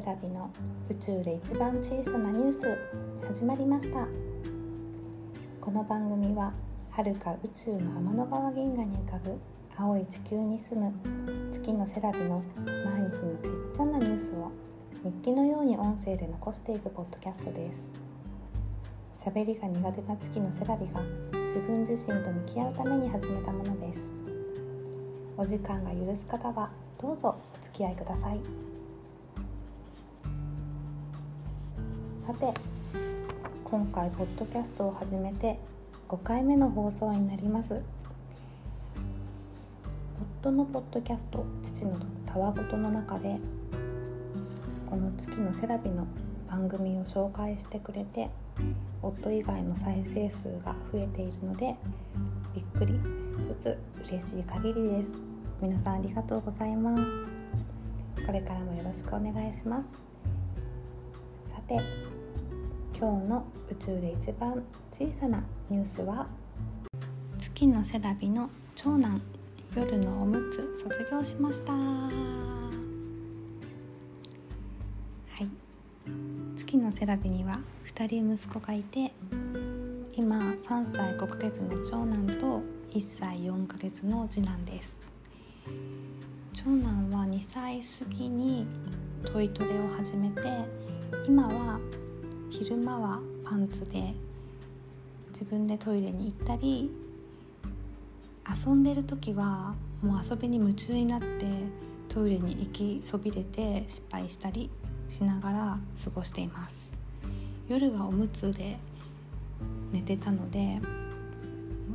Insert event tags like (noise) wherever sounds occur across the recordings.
セラビの宇宙で一番小さなニュース始まりました。この番組は遥か宇宙の天の川銀河に浮かぶ青い地球に住む月のセラビの毎日のちっちゃなニュースを日記のように音声で残していくポッドキャストです。喋りが苦手な月のセラビが自分自身と向き合うために始めたものです。お時間が許す方はどうぞお付き合いください。さて今回ポッドキャストを始めて5回目の放送になります。夫のポッドキャスト「父のたわごと」の中でこの月のセラビの番組を紹介してくれて夫以外の再生数が増えているのでびっくりしつつ嬉しい限りです。皆さんありがとうございます。これからもよろしくお願いします。さて今日の宇宙で一番小さなニュースは？月のセラビの長男夜のおむつ卒業しました。はい。月のセラビには2人息子がいて今3歳5ヶ月の長男と1歳4ヶ月の次男です。長男は2歳過ぎにトイトレを始めて今は昼間はパンツで自分でトイレに行ったり遊んでる時はもう遊びに夢中になってトイレに行きそびれて失敗したりしながら過ごしています。夜はおむつで寝てたので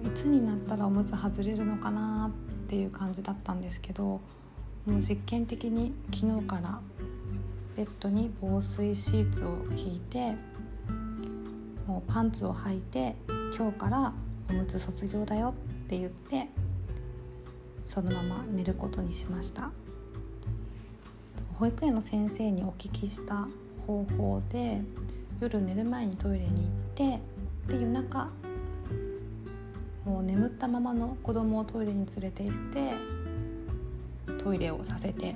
いつになったらおむつ外れるのかなっていう感じだったんですけどもう実験的に昨日からベッドに防水シーツを引いてもうパンツを履いて今日からおむつ卒業だよって言ってそのまま寝ることにしました。保育園の先生にお聞きした方法で夜寝る前にトイレに行ってで夜中もう眠ったままの子供をトイレに連れて行ってトイレをさせて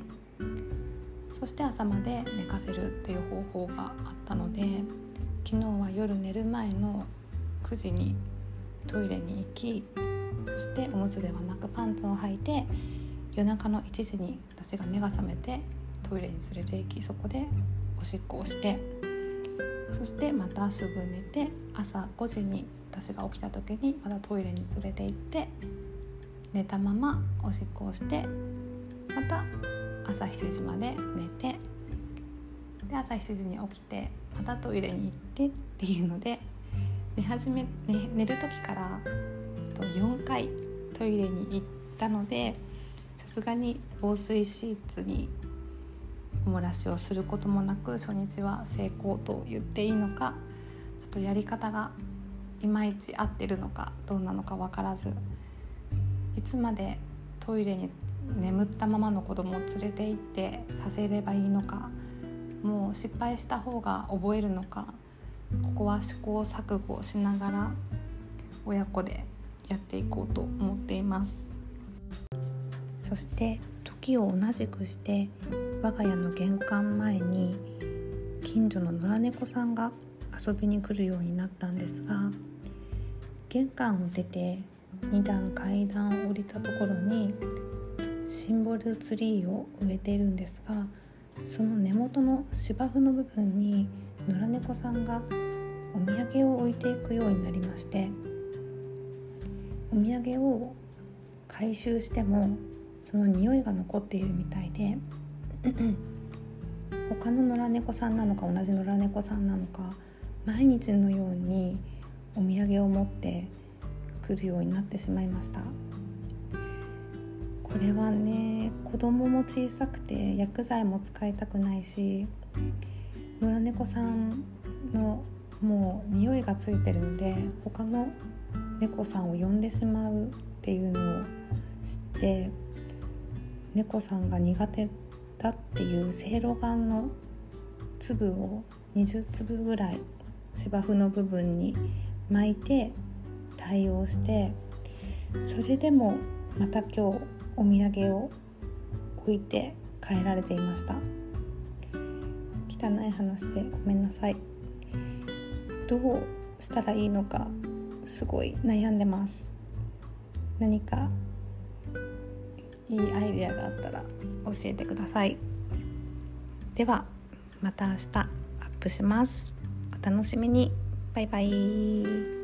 そして朝まで寝かせるっていう方法があったので昨日は夜寝る前の9時にトイレに行きそしておむつではなくパンツを履いて夜中の1時に私が目が覚めてトイレに連れて行きそこでおしっこをしてそしてまたすぐ寝て朝5時に私が起きた時にまたトイレに連れて行って寝たままおしっこをしてまた朝7時まで寝てで朝7時に起きてまたトイレに行ってっていうので寝始め、ね、寝る時から4回トイレに行ったのでさすがに防水シーツにおもらしをすることもなく初日は成功と言っていいのかちょっとやり方がいまいち合ってるのかどうなのか分からずいつまでトイレに眠ったままの子供を連れて行ってさせればいいのかもう失敗した方が覚えるのかここは試行錯誤しながら親子でやっていこうと思っています。そして時を同じくして我が家の玄関前に近所の野良猫さんが遊びに来るようになったんですが玄関を出て2段階段を降りたところにシンボルツリーを植えているんですがその根元の芝生の部分に野良猫さんがお土産を置いていくようになりましてお土産を回収してもその匂いが残っているみたいで (clears throat) 他の野良猫さんなのか同じ野良猫さんなのか毎日のようにお土産を持ってくるようになってしまいました。これはね子供も小さくて薬剤も使いたくないし野良猫さんのもう匂いがついてるので他の猫さんを呼んでしまうっていうのを知って猫さんが苦手だっていうせいろがんの粒を20粒ぐらい芝生の部分に巻いて対応してそれでもまた今日お土産を置いて帰られていました。汚い話でごめんなさい。どうしたらいいのかすごい悩んでます。何かいいアイデアがあったら教えてください。ではまた明日アップします。お楽しみに。バイバイ。